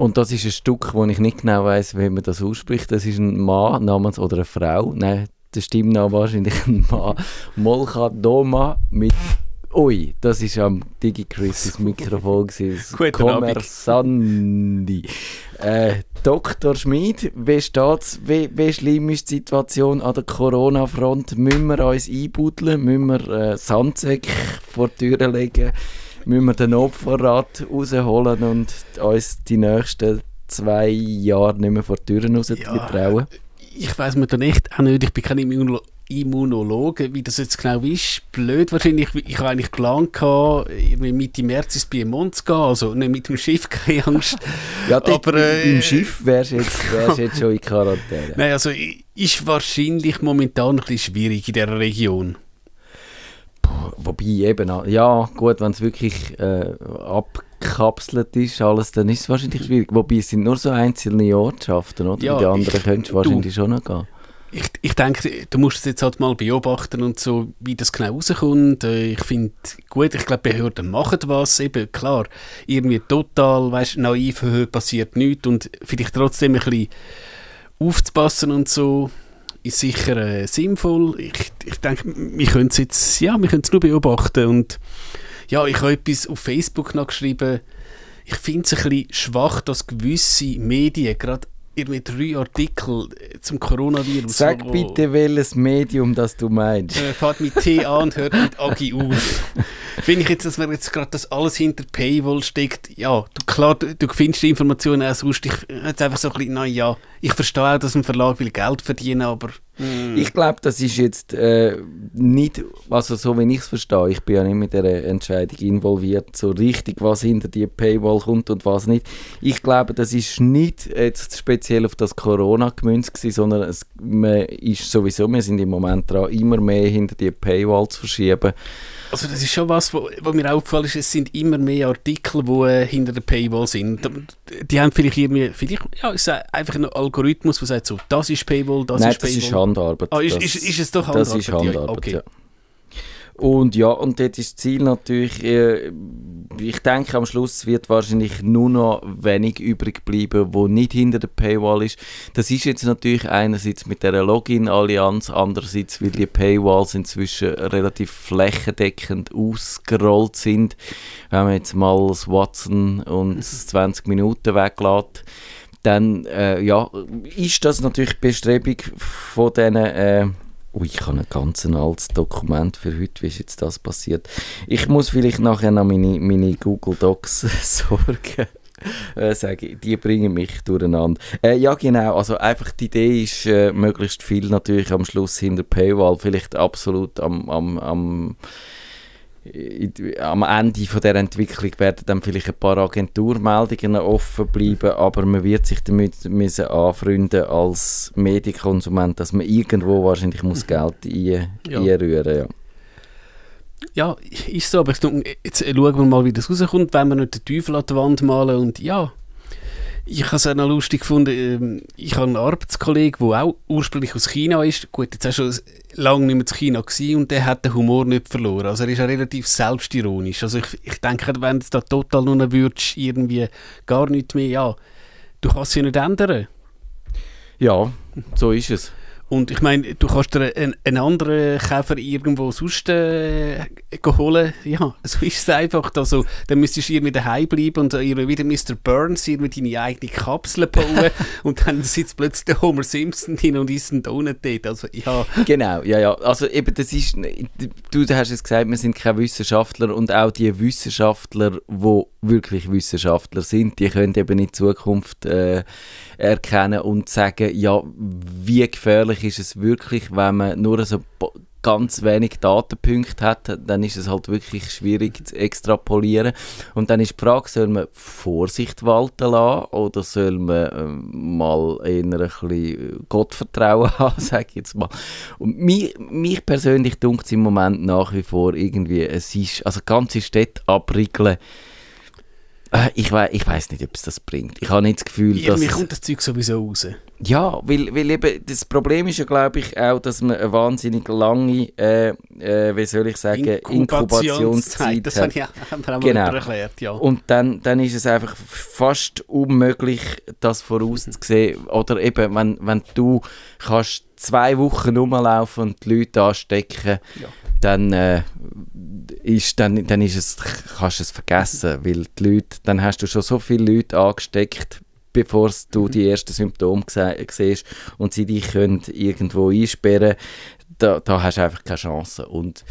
Und das ist ein Stück, wo ich nicht genau weiß, wie man das ausspricht. Das ist ein Mann namens oder eine Frau. Nein, der Stimmname wahrscheinlich ein Mann. Molcha Doma mit Ui, das ist am DigiChris das Mikrofon gewesen. Kommersandi. Äh, Dr. Schmid, wie steht's? Wie, wie schlimm ist die Situation an der Corona-Front? Müssen wir uns einbuddeln? Müssen wir äh, Sandsäcke vor die Türen legen? Müssen wir den Opferrat rausholen und uns die nächsten zwei Jahre nicht mehr vor die Türen raus ja, trauen? Ich weiß mir dann echt auch nicht, ich bin kein Immunologe Immunologen, wie das jetzt genau ist. Blöd wahrscheinlich. Ich habe eigentlich geplant, Mitte März ins Piemont zu gehen. Also nicht mit dem Schiff, keine Angst. ja, aber, äh, im Schiff wärst du jetzt, wärst jetzt schon in Quarantäne. Nein, also ist wahrscheinlich momentan ein bisschen schwierig in dieser Region. Wobei eben, ja gut, wenn es wirklich äh, abgekapselt ist, alles, dann ist es wahrscheinlich schwierig. Wobei es sind nur so einzelne Ortschaften, oder? Ja, die anderen könntest du wahrscheinlich schon noch gehen ich, ich denke, du musst es jetzt halt mal beobachten und so, wie das genau rauskommt. Äh, ich finde gut, ich glaube, Behörden machen was. Eben, klar, irgendwie total, weißt, naiv, passiert nichts und vielleicht trotzdem ein bisschen aufzupassen und so ist sicher äh, sinnvoll. Ich, ich denke, wir können es jetzt, ja, wir nur beobachten und ja, ich habe etwas auf Facebook noch geschrieben, ich finde es ein bisschen schwach, dass gewisse Medien, gerade irgendwie drei Artikel zum Coronavirus. Sag wo, bitte, welches Medium das du meinst. Äh, fährt mit T an und hört mit Agi auf. Finde ich jetzt, dass man jetzt gerade das alles hinter Paywall steckt. Ja, du, klar, du, du findest die Informationen auch sonst. Ich jetzt einfach so ein bisschen, naja, ich verstehe auch, dass ein Verlag will Geld verdienen, aber Mm. Ich glaube, das ist jetzt äh, nicht, also so wie ich es verstehe, ich bin ja nicht mit der Entscheidung involviert, so richtig, was hinter die Paywall kommt und was nicht. Ich glaube, das ist nicht jetzt speziell auf das Corona gemünzt gewesen, sondern es man ist sowieso, wir sind im Moment dran, immer mehr hinter die Paywall zu verschieben. Also das ist schon was, was mir aufgefallen ist, es sind immer mehr Artikel, die äh, hinter der Paywall sind. Die haben vielleicht irgendwie, vielleicht, ja, ist einfach ein Algorithmus, der sagt so, das ist Paywall, das Nein, ist Paywall. das ist Handarbeit. Ah, ist, das, ist, ist, es doch Handarbeit? Das ist Handarbeit, ja. Okay. ja. Und ja, und dort ist das Ziel natürlich, äh, ich denke am Schluss wird wahrscheinlich nur noch wenig übrig bleiben, wo nicht hinter der Paywall ist. Das ist jetzt natürlich einerseits mit der Login-Allianz, andererseits, weil die Paywalls inzwischen relativ flächendeckend ausgerollt sind. Wenn man jetzt mal das Watson und das 20 Minuten weglässt, dann äh, ja, ist das natürlich Bestrebung von diesen äh, Ui, ich habe ein ganz altes Dokument für heute. Wie ist jetzt das passiert? Ich muss vielleicht nachher noch meine, meine Google Docs sorgen. Äh, sage, die bringen mich durcheinander. Äh, ja, genau. Also einfach die Idee ist, äh, möglichst viel natürlich am Schluss hinter Paywall. Vielleicht absolut am, am, am am Ende von der Entwicklung werden dann vielleicht ein paar Agenturmeldungen offen bleiben, aber man wird sich damit müssen anfreunden als Medienkonsument, dass man irgendwo wahrscheinlich muss mhm. Geld ein, ja. einrühren ja. Ja, ist so, aber jetzt schauen wir mal, wie das rauskommt, wenn wir nicht den Teufel an die Wand malen und ja, ich habe es auch noch lustig gefunden. Ähm, ich habe einen Arbeitskollegen, der auch ursprünglich aus China ist. Gut, jetzt auch schon lange nicht mehr zu China gewesen und der hat den Humor nicht verloren. Also er ist auch relativ selbstironisch. Also ich, ich denke, wenn du da total nur würdest, irgendwie gar nichts mehr, ja, du kannst es ja nicht ändern. Ja, so ist es. Und ich meine, du kannst dir einen, einen anderen Käfer irgendwo sonst äh, holen. Ja, so ist es einfach. Also, dann müsstest du irgendwie daheim bleiben und äh, wieder Mr. Burns irgendwie deine eigene Kapsel bauen und dann sitzt plötzlich der Homer Simpson hin und isst einen Donut dort. Also, ja. Genau, ja, ja. Also eben, das ist, du hast es gesagt, wir sind keine Wissenschaftler und auch die Wissenschaftler, die wirklich Wissenschaftler sind, die können eben in Zukunft äh, erkennen und sagen, ja, wie gefährlich ist es wirklich, wenn man nur so ganz wenig Datenpunkte hat, dann ist es halt wirklich schwierig zu extrapolieren. Und dann ist die Frage, soll man Vorsicht walten lassen oder soll man äh, mal eher ein bisschen Gottvertrauen haben, sage ich jetzt mal. Und mich, mich persönlich dunkt es im Moment nach wie vor irgendwie, es ist, also ganze Städte abriegeln, Äh, ich, we ich weiß nicht, ob es das bringt. Ich habe nicht das Gefühl, Irgendwie dass... kommt das Zeug sowieso raus. Ja, weil, weil eben das Problem ist ja, glaube ich, auch, dass man eine wahnsinnig lange, äh, äh, wie soll ich sagen, Inkubationszeit Das hat. habe ich auch, haben wir Genau. erklärt, ja. Und dann, dann ist es einfach fast unmöglich, das vorauszusehen. Oder eben, wenn, wenn du kannst zwei Wochen rumlaufen und die Leute anstecken, Ja. Dann, äh, ist, dann, dann ist es, kannst du es vergessen, weil die Leute, dann hast du schon so viele Leute angesteckt, bevor du die ersten Symptome siehst und sie dich können irgendwo einsperren da, da hast du einfach keine Chance. Und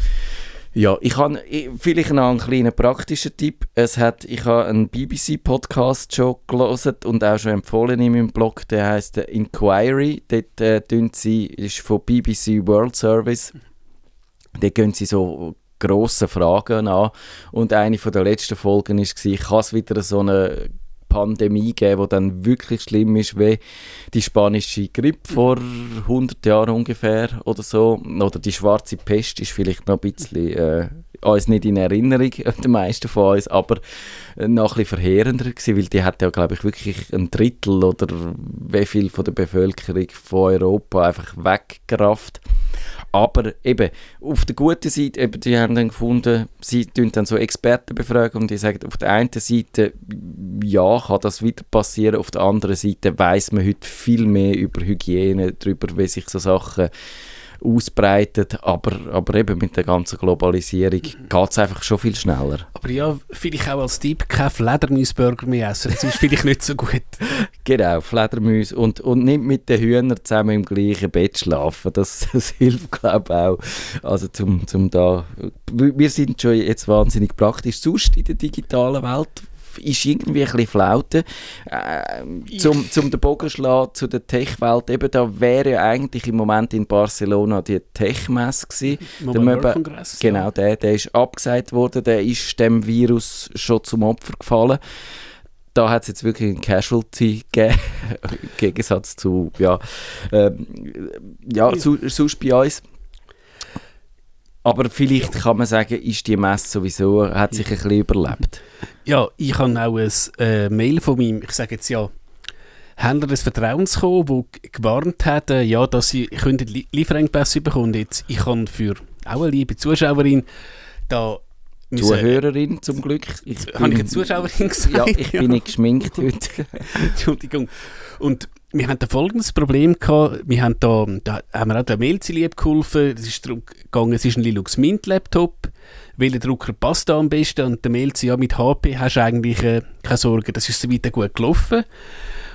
ja, ich habe ich- vielleicht noch einen kleinen praktischen Tipp. Es hat, ich habe einen BBC-Podcast schon gelesen und auch schon empfohlen in meinem Blog. Der heißt Inquiry. Dort äh, sie, ist von BBC World Service. Dort gehen sie so grosse Fragen an. Und eine von der letzten Folgen war, kann es wieder so eine Pandemie geben, die dann wirklich schlimm ist, wie die spanische Grippe vor 100 Jahren ungefähr oder so. Oder die schwarze Pest ist vielleicht noch ein bisschen, äh, uns nicht in Erinnerung, den meisten von uns, aber noch ein bisschen verheerender gewesen, weil die hat ja, glaube ich, wirklich ein Drittel oder wie viel von der Bevölkerung von Europa einfach weggerafft. Aber eben, auf der guten Seite, eben, die haben dann gefunden, sie tun dann so Experten befragen und die sagen, auf der einen Seite, ja, kann das wieder passieren, auf der anderen Seite weiß man heute viel mehr über Hygiene, darüber, wie sich so Sachen ausbreitet, aber, aber eben mit der ganzen Globalisierung geht es einfach schon viel schneller. Aber ja, vielleicht auch als Tipp, kein Fledermausburger mehr essen. Das ist vielleicht nicht so gut. Genau, Fledermäuse und, und nicht mit den Hühnern zusammen im gleichen Bett schlafen, das, das hilft glaube ich auch. Also zum, zum da, wir sind schon jetzt wahnsinnig praktisch, sonst in der digitalen Welt ist irgendwie ein bisschen Flaute. Äh, zum, zum den Bogen schlagen zu der Tech-Welt, eben da wäre ja eigentlich im Moment in Barcelona die Tech-Messe gewesen. Der Möbe-. Genau, der, der ist abgesagt worden, der ist dem Virus schon zum Opfer gefallen. Da hat es jetzt wirklich eine Casualty gegeben, im Gegensatz zu, ja, ähm, ja, zu, sonst bei uns. Aber vielleicht kann man sagen, ist die Messe sowieso, hat sich ein bisschen überlebt. Ja, ich habe auch ein äh, Mail von meinem, ich sage jetzt ja, Händler des Vertrauens gekommen, der gewarnt hat, äh, ja, dass sie könnten Li Lieferengpässe bekommen. Jetzt, ich habe für auch eine liebe Zuschauerin da müssen- Zuhörerin zum Glück. Ich Habe ich bin- eine Zuschauerin gesagt? Ja, ich bin nicht geschminkt heute. Entschuldigung. Und wir hatten da folgendes Problem gehabt. Wir haben da, da haben wir auch der Mailziel geholfen. Es ist darum gegangen, es ist ein Linux Mint Laptop. Welcher Drucker passt da am besten? Und der Mail ja, mit HP hast du eigentlich äh, keine Sorge, das ist so weiter gut gelaufen.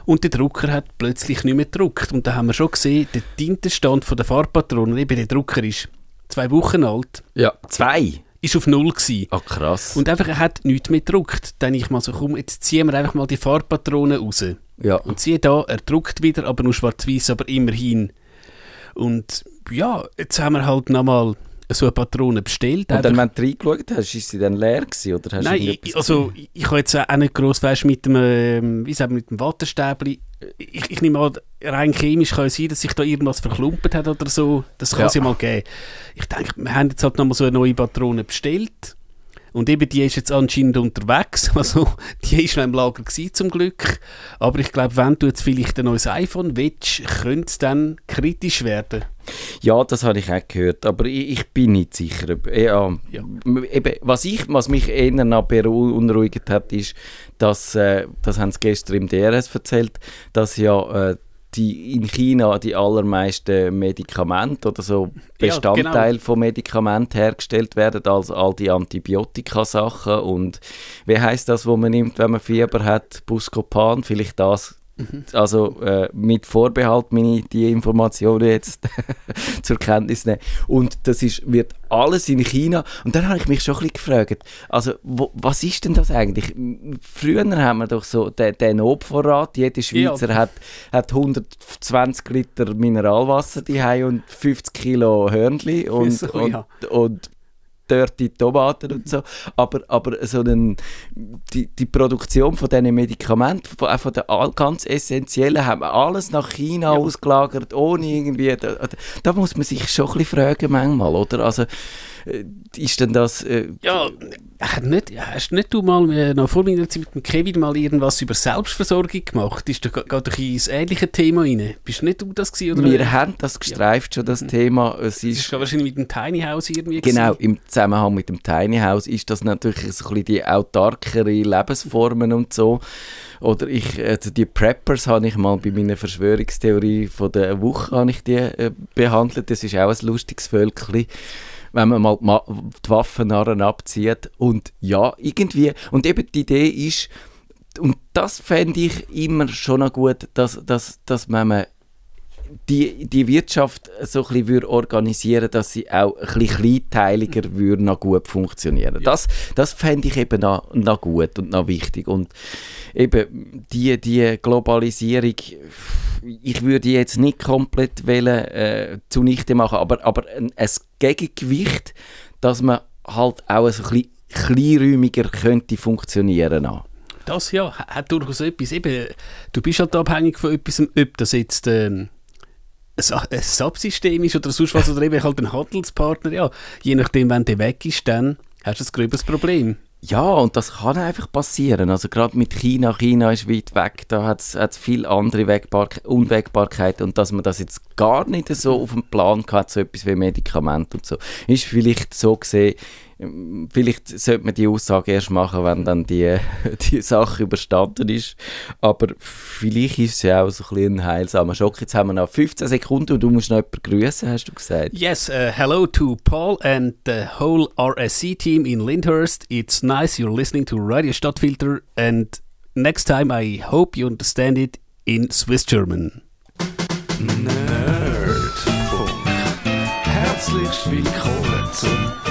Und der Drucker hat plötzlich nicht mehr gedruckt. Und da haben wir schon gesehen, der Tintenstand von der Farbpatronen, eben der Drucker ist zwei Wochen alt, Ja, zwei. ist auf Null gewesen. Ah, krass. Und einfach, er hat nichts mehr gedruckt. Dann ich mal so, komm, jetzt ziehen wir einfach mal die Farbpatronen raus. Ja. Und siehe da, er druckt wieder, aber nur schwarz-weiß, aber immerhin. Und ja, jetzt haben wir halt nochmal so eine Patrone bestellt. Und dann, wenn du reingeschaut hast, ist sie dann leer gewesen, oder hast Nein, ich, also ich, ich habe jetzt auch nicht gross, weißt, mit dem, ähm, wie sagt man, mit dem Wattestäbli. Ich, ich nehme an, rein chemisch kann es sein, dass sich da irgendwas verklumpert hat oder so. Das kann Ja. es ja mal geben. Ich denke, wir haben jetzt halt nochmal so eine neue Patrone bestellt. Und eben, die ist jetzt anscheinend unterwegs. Also, die ist noch im Lager gewesen, zum Glück. Aber ich glaube, wenn du jetzt vielleicht ein neues iPhone willst, könnte es dann kritisch werden. Ja, das habe ich auch gehört, aber ich, ich bin nicht sicher. ob- Ja, Ja. m- Eben, was, ich, was mich eher noch beunruhigt hat, ist, dass, äh, das haben sie gestern im DRS erzählt, dass ja äh, die in China die allermeisten Medikamente oder so Ja, Bestandteile von Medikamenten hergestellt werden, als all die Antibiotika-Sachen. Und wie heißt das, wo man nimmt, wenn man Fieber hat, Buscopan, vielleicht das also äh, mit Vorbehalt meine die Informationen jetzt zur Kenntnis nehmen. Und das ist, wird alles in China. Und dann habe ich mich schon ein bisschen gefragt, also wo, was ist denn das eigentlich? Früher haben wir doch so den, den Notvorrat, jeder Schweizer hat, hat 120 Liter Mineralwasser daheim und 50 Kilo Hörnli und, So, und, ja. und dörrte Tomaten und so. Aber, aber so einen, die, die Produktion von diesen Medikamenten, von, auch von den ganz essentiellen, haben wir alles nach China ja. ausgelagert, ohne irgendwie, da, da, muss man sich schon ein bisschen fragen manchmal, oder? Also, ist denn das... Äh, ja, nicht, hast nicht du mal äh, noch vor meiner Zeit mit Kevin mal irgendwas über Selbstversorgung gemacht? Ist da gerade ins ähnliche Thema rein? Bist nicht du das gewesen? Oder? Wir haben das gestreift ja. schon, das mhm. Thema. Es ist, ist wahrscheinlich mit dem Tiny House irgendwie Genau, gewesen. im Zusammenhang mit dem Tiny House ist das natürlich so ein bisschen die autarkere Lebensformen und so. Oder ich, also die Preppers habe ich mal bei meiner Verschwörungstheorie von der Woche ich die, äh, behandelt. Das ist auch ein lustiges Völkchen wenn man mal die Waffennarren abzieht. Und ja, irgendwie, und eben die Idee ist, und das fände ich immer schon noch gut, dass, dass, dass man die, die Wirtschaft so ein bisschen organisieren dass sie auch ein bisschen kleinteiliger würde noch gut funktionieren. Ja. Das, das fände ich eben noch, noch gut und noch wichtig. Und eben die, die Globalisierung, ich würde jetzt nicht komplett wollen, äh, zunichte machen, aber, aber ein, ein Gegengewicht, dass man halt auch so ein bisschen kleinräumiger könnte funktionieren könnte. Das ja, hat durchaus etwas. Eben, du bist halt abhängig von etwas, ob das jetzt ähm, ein Subsystem ist oder sonst was, oder eben halt ein Handelspartner. Ja, je nachdem, wenn der weg ist, dann hast du ein gröberes Problem. Ja, und das kann einfach passieren. Also gerade mit China, China ist weit weg, da hat es viele andere Wegbar Unwägbarkeiten und dass man das jetzt gar nicht so auf dem Plan hat, so etwas wie Medikamente und so, ist vielleicht so gesehen Vielleicht sollte man die Aussage erst machen, wenn dann die, die Sache überstanden ist. Aber vielleicht ist es ja auch so ein, bisschen ein heilsamer Schock. Jetzt haben wir noch 15 Sekunden und du musst noch jemanden grüßen, hast du gesagt. Yes, uh, hello to Paul and the whole RSC team in Lyndhurst. It's nice you're listening to Radio Stadtfilter and next time I hope you understand it in Swiss German. Nerdfunk. Herzlich willkommen zum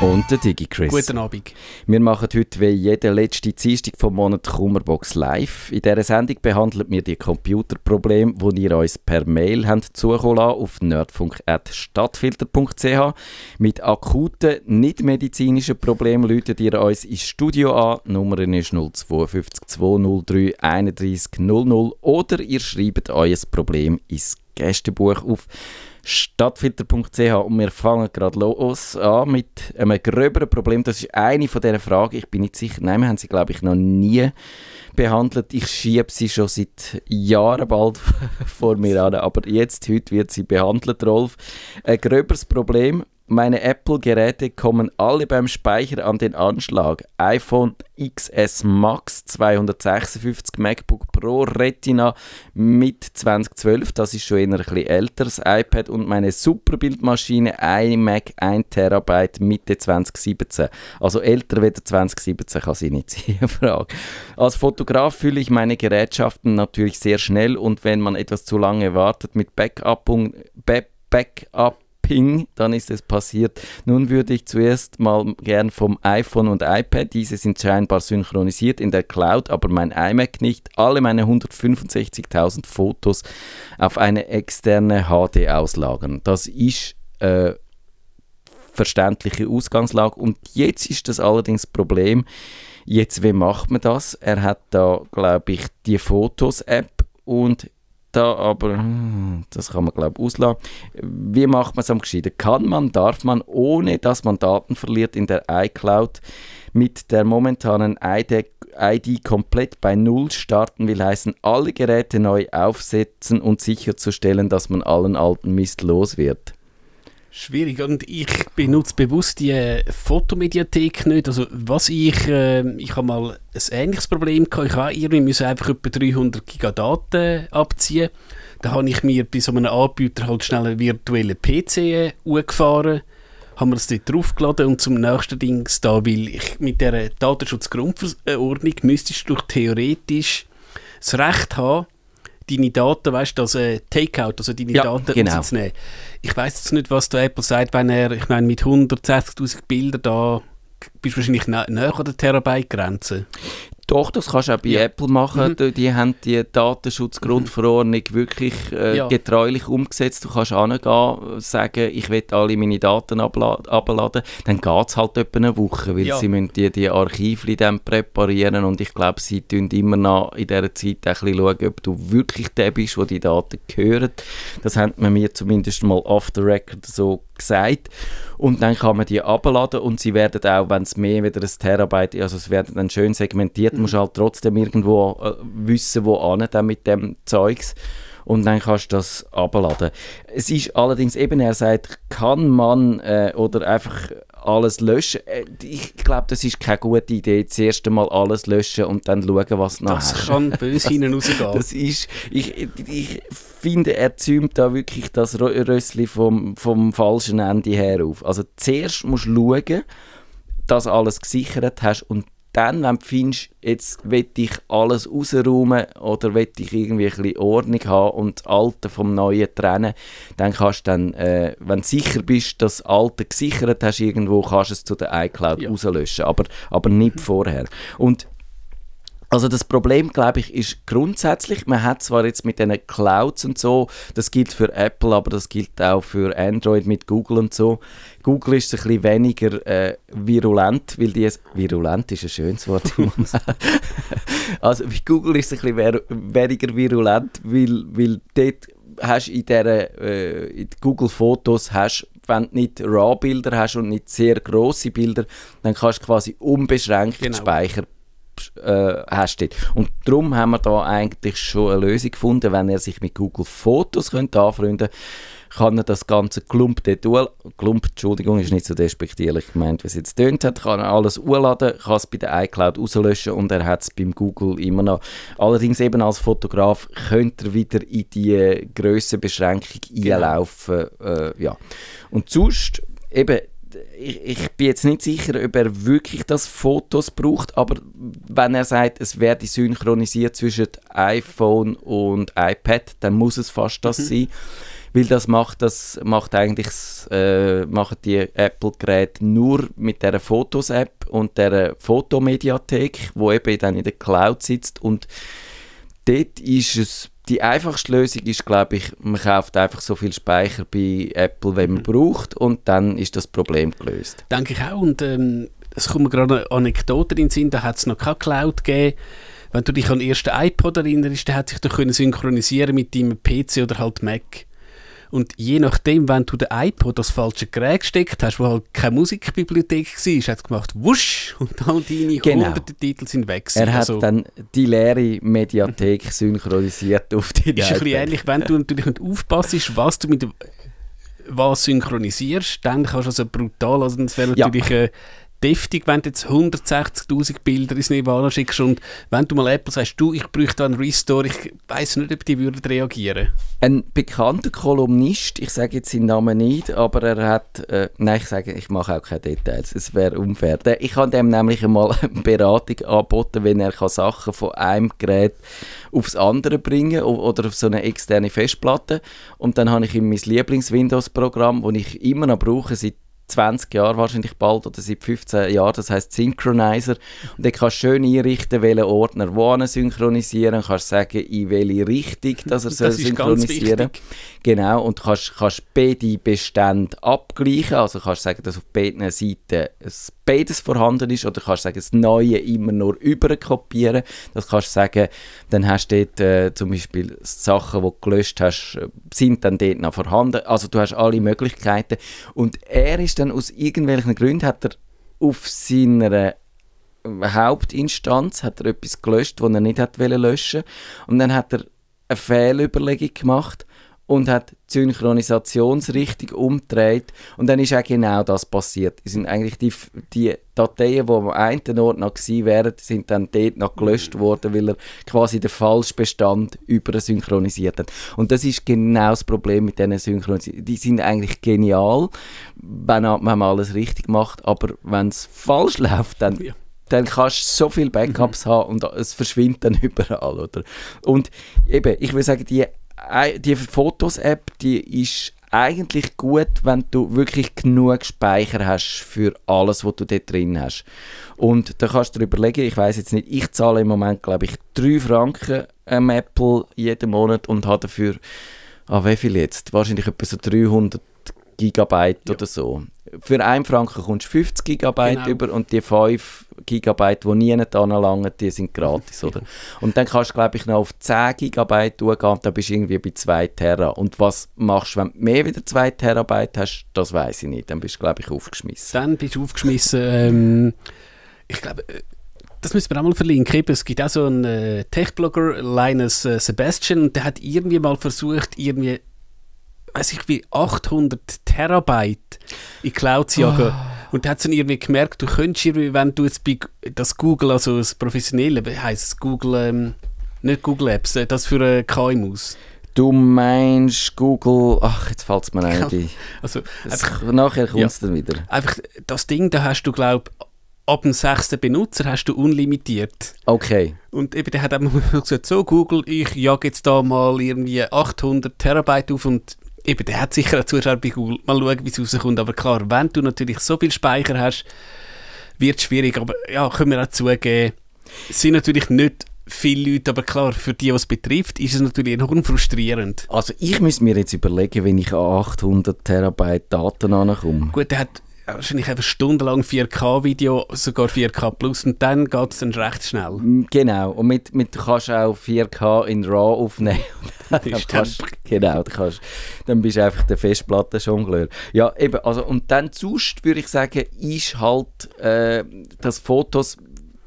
Und der Digi Chris. Guten Abend. Wir machen heute wie jede letzte Dienstag vom Monat Kummerbox live. In dieser Sendung behandeln wir die Computerprobleme, die ihr uns per Mail habt zukommen lassen, auf nerdfunk.stadtfilter.ch. Mit akuten, nicht medizinischen Problemen läutet ihr uns ins Studio an. Die Nummer ist 052 203 31 00 oder ihr schreibt euer Problem ins Gästebuch auf stadtfilter.ch und wir fangen gerade los an mit einem gröberen Problem. Das ist eine von diesen Fragen, ich bin nicht sicher, nein, wir haben sie glaube ich noch nie behandelt. Ich schiebe sie schon seit Jahren bald vor mir an, aber jetzt, heute wird sie behandelt, Rolf. Ein gröberes Problem meine Apple-Geräte kommen alle beim Speicher an den Anschlag. iPhone XS Max 256, MacBook Pro Retina mit 2012, das ist schon eher ein bisschen älteres iPad und meine Superbildmaschine iMac 1 TB Mitte 2017. Also älter wie 2017 kann sie nicht sein, Frage. Als Fotograf fühle ich meine Gerätschaften natürlich sehr schnell und wenn man etwas zu lange wartet mit Backup, Backup Ping, dann ist es passiert. Nun würde ich zuerst mal gern vom iPhone und iPad, diese sind scheinbar synchronisiert in der Cloud, aber mein iMac nicht, alle meine 165.000 Fotos auf eine externe HD auslagern. Das ist äh, verständliche Ausgangslage und jetzt ist das allerdings Problem, jetzt wie macht man das? Er hat da, glaube ich, die Fotos-App und da aber, hm, das kann man glaube ich auslassen. Wie macht man es am gescheiten? Kann man, darf man, ohne dass man Daten verliert in der iCloud, mit der momentanen ID, ID komplett bei Null starten, will heißen, alle Geräte neu aufsetzen und sicherzustellen, dass man allen alten Mist los wird. Schwierig und ich benutze bewusst die Fotomediathek nicht. Also was ich, äh, ich habe mal ein ähnliches Problem gehabt. Ich habe irgendwie müssen einfach etwa 300 Gigadaten abziehen. Da habe ich mir bei so einem Anbieter halt schnell einen virtuellen PC äh, gefahren, haben wir das dort draufgeladen und zum nächsten Dings da, weil ich mit der Datenschutzgrundverordnung müsstest du theoretisch das Recht haben, deine Daten, weißt du, als äh, Takeout, also deine ja, Daten genau. rauszunehmen. Ich weiß jetzt nicht, was der Apple sagt, wenn er, ich meine, mit 160.000 Bildern da bist du wahrscheinlich näher an der Terabyte-Grenze. Doch, das kannst du auch bei ja. Apple machen. Mhm. Die haben die Datenschutzgrundverordnung mhm. wirklich äh, ja. getreulich umgesetzt. Du kannst hingehen, sagen, ich will alle meine Daten abladen. Dann geht es halt etwa eine Woche, weil ja. sie müssen die, die Archive dann präparieren und ich glaube, sie tun immer noch in dieser Zeit ein bisschen schauen, ob du wirklich der bist, wo die Daten gehören. Das hat man mir zumindest mal off the record so gesagt. Und dann kann man die abladen und sie werden auch, wenn es mehr wieder ein Terabyte ist, also es werden dann schön segmentiert, mhm. musst halt trotzdem irgendwo äh, wissen, wo an dann mit dem Zeugs und dann kannst du das abladen. Es ist allerdings eben, er sagt, kann man äh, oder einfach alles löschen. Äh, ich glaube, das ist keine gute Idee, zuerst einmal alles löschen und dann schauen, was nachher... Das kann böse hinten rausgehen. das ist... Ich, ich finde, er zäumt da wirklich das Rössli vom, vom falschen Ende her auf. Also zuerst musst du schauen, dass alles gesichert hast und dann, wenn du findest, jetzt will ich alles rausräumen oder will ich irgendwie ein bisschen Ordnung haben und das Alte vom Neuen trennen, dann kannst du dann, äh, wenn du sicher bist, dass das Alte gesichert hast irgendwo, kannst du es zu der iCloud ja. rauslöschen, aber, aber nicht vorher. Und also das Problem, glaube ich, ist grundsätzlich, man hat zwar jetzt mit diesen Clouds und so, das gilt für Apple, aber das gilt auch für Android mit Google und so. Google ist ein bisschen weniger äh, virulent, weil die... Virulent ist ein schönes Wort. also bei Google ist es ein bisschen weniger virulent, weil, weil dort hast in, der, äh, in Google Fotos hast wenn du nicht RAW-Bilder hast und nicht sehr grosse Bilder, dann kannst du quasi unbeschränkt genau. Speicher äh, hast. Dort. Und darum haben wir da eigentlich schon eine Lösung gefunden, wenn er sich mit Google Fotos könnte anfreunden kann er das ganze dort Klump, Entschuldigung, ist nicht so despektierlich gemeint, wie es jetzt tönt hat, kann er alles urladen, kann es bei der iCloud rauslöschen und er hat es beim Google immer noch. Allerdings eben als Fotograf könnte er wieder in die Grössenbeschränkung genau. einlaufen. Äh, ja. Und sonst, eben, ich, ich, bin jetzt nicht sicher, ob er wirklich das Fotos braucht, aber wenn er sagt, es werde synchronisiert zwischen iPhone und iPad, dann muss es fast das mhm. sein, weil das macht das macht eigentlich äh, machen die Apple-Geräte nur mit der Fotos-App und der Fotomediathek, wo eben dann in der Cloud sitzt und dort ist es die einfachste Lösung ist, glaube ich, man kauft einfach so viel Speicher bei Apple, wie man mhm. braucht und dann ist das Problem gelöst. Denke ich auch und ähm, es kommt mir gerade eine Anekdote in den Sinn, da hat es noch keine Cloud gegeben. Wenn du dich an den ersten iPod erinnerst, der hat sich doch können synchronisieren mit deinem PC oder halt Mac. Und je nachdem, wenn du den iPod das falsche Gerät gesteckt hast, wo halt keine Musikbibliothek war, hat es gemacht, wusch, und all deine genau. hunderten Titel sind weg. Er hat also, dann die leere Mediathek synchronisiert auf die Ist ein bisschen ähnlich, wenn du natürlich nicht aufpasst, was du mit was synchronisierst, dann kannst du also brutal, also das wäre natürlich ja. äh, deftig, wenn du jetzt 160'000 Bilder ins Nirvana schickst und wenn du mal Apple sagst, du, ich bräuchte einen Restore, ich weiß nicht, ob die würden reagieren. Ein bekannter Kolumnist, ich sage jetzt seinen Namen nicht, aber er hat, äh, nein, ich sage, ich mache auch keine Details, es wäre unfair. Ich habe dem nämlich einmal eine Beratung angeboten, wenn er kann Sachen von einem Gerät aufs andere bringen oder auf so eine externe Festplatte und dann habe ich ihm mein Lieblings-Windows-Programm, das ich immer noch brauche, seit 20 Jahre wahrscheinlich bald oder seit 15 Jahren, das heißt Synchronizer. Und dann kannst du schön einrichten, welchen Ordner wo synchronisieren, kannst sagen, in welche Richtung dass er das soll synchronisieren. Genau, und kannst, kannst beide Bestände abgleichen, also kannst sagen, dass auf beiden Seiten beides vorhanden ist, oder kannst sagen, das Neue immer nur überkopieren. Das kannst du sagen, dann hast du dort äh, zum Beispiel Sachen, die du gelöscht hast, sind dann dort noch vorhanden. Also du hast alle Möglichkeiten. Und er ist dann aus irgendwelchen Gründen, hat er auf seiner Hauptinstanz hat er etwas gelöscht, das er nicht hat löschen Und dann hat er eine Fehlüberlegung gemacht und hat die Synchronisationsrichtung umgedreht und dann ist auch genau das passiert. Es sind eigentlich die, die Dateien, die am einen Ort noch gewesen wären, sind dann dort noch gelöscht worden, weil er quasi den Falschbestand übersynchronisiert hat. Und das ist genau das Problem mit diesen Synchronisationen. Die sind eigentlich genial, wenn man alles richtig macht, aber wenn es falsch läuft, dann... Ja dann kannst du so viele Backups mhm. haben und es verschwindet dann überall, oder? Und eben, ich würde sagen, die die Fotos-App, die ist eigentlich gut, wenn du wirklich genug Speicher hast für alles, was du dort drin hast. Und da kannst du dir überlegen, ich weiß jetzt nicht, ich zahle im Moment, glaube ich, 3 Franken am Apple jeden Monat und habe dafür, ah, wie viel jetzt? Wahrscheinlich etwa so 300 Gigabyte ja. oder so. Für 1 Franken kommst du 50 Gigabyte genau. über und die 5 Gigabyte, die nie anlangen, die sind gratis, oder? Und dann kannst du, glaube ich, noch auf 10 Gigabyte durchgehen und dann bist du irgendwie bei 2 Terra. Und was machst du, wenn du mehr wieder 2 Terabyte hast, das weiß ich nicht. Dann bist du, glaube ich, aufgeschmissen. Dann bist du aufgeschmissen. Ähm, ich glaube, äh, das müssen wir auch mal verlinken. Es gibt auch so einen äh, Tech-Blogger, Linus äh, Sebastian, der hat irgendwie mal versucht, irgendwie weiß ich wie, 800 Terabyte in Cloud zu jagen. Oh. Und da hat dann irgendwie gemerkt, du könntest irgendwie, wenn du jetzt bei das Google, also das professionelle, heisst es Google, ähm, nicht Google Apps, äh, das für äh, KMUs. Du meinst Google, ach, jetzt fällt es mir ein. Ja, also, einfach, nachher kommt es ja, dann wieder. Einfach, das Ding, da hast du, glaube ab dem sechsten Benutzer hast du unlimitiert. Okay. Und eben, der hat einfach gesagt, so Google, ich jage jetzt da mal irgendwie 800 Terabyte auf und eben, der hat sicher einen Zuschauer bei Google. Mal schauen, wie es rauskommt. Aber klar, wenn du natürlich so viel Speicher hast, wird es schwierig. Aber ja, können wir auch zugeben, es sind natürlich nicht viele Leute, aber klar, für die, was es betrifft, ist es natürlich enorm frustrierend. Also ich muss mir jetzt überlegen, wenn ich an 800 Terabyte Daten ankomme. Gut, der hat wahrscheinlich einfach stundenlang 4K-Video, sogar 4K Plus und dann geht es dann recht schnell. Genau, und mit, mit, du kannst auch 4K in RAW aufnehmen. dann kannst, genau, dann, kannst, dann bist du einfach der Festplatten-Jongleur. Ja, eben, also, und dann sonst würde ich sagen, ist halt, äh, dass Fotos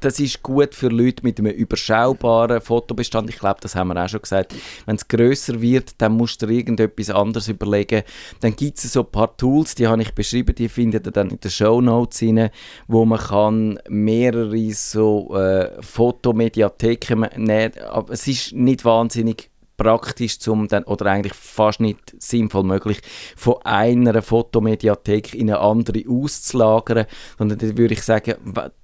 das ist gut für Leute mit einem überschaubaren Fotobestand. Ich glaube, das haben wir auch schon gesagt. Wenn es grösser wird, dann musst du dir irgendetwas anderes überlegen. Dann gibt es so ein paar Tools, die habe ich beschrieben, die findet ihr dann in den Show Notes rein, wo man kann mehrere so äh, Fotomediatheken nehmen. Aber es ist nicht wahnsinnig praktisch zum dann, oder eigentlich fast nicht sinnvoll möglich, von einer Fotomediathek in eine andere auszulagern, sondern dann würde ich sagen,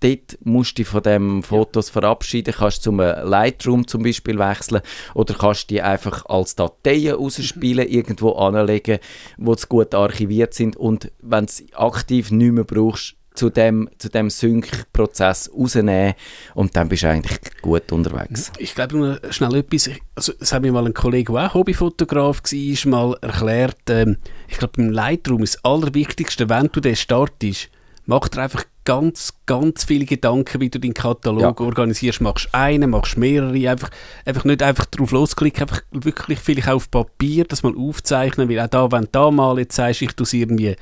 dort musst du dich von den Fotos verabschieden, kannst zum Lightroom zum Beispiel wechseln oder kannst die einfach als Dateien ausspielen, irgendwo anlegen, wo sie gut archiviert sind und wenn du es aktiv nicht mehr brauchst, zu dem, zu dem Sync-Prozess rausnehmen und dann bist du eigentlich gut unterwegs. Ich glaube nur schnell etwas, also das hat mir mal ein Kollege, der auch Hobbyfotograf war, mal erklärt, ähm, ich glaube beim Lightroom ist das Allerwichtigste, wenn du den startest, mach dir einfach ganz, ganz viele Gedanken, wie du deinen Katalog ja. organisierst. Machst einen, machst mehrere, einfach, einfach nicht einfach drauf losklicken, einfach wirklich vielleicht auf Papier das mal aufzeichnen, weil auch da, wenn du da mal jetzt sagst, ich tue es irgendwie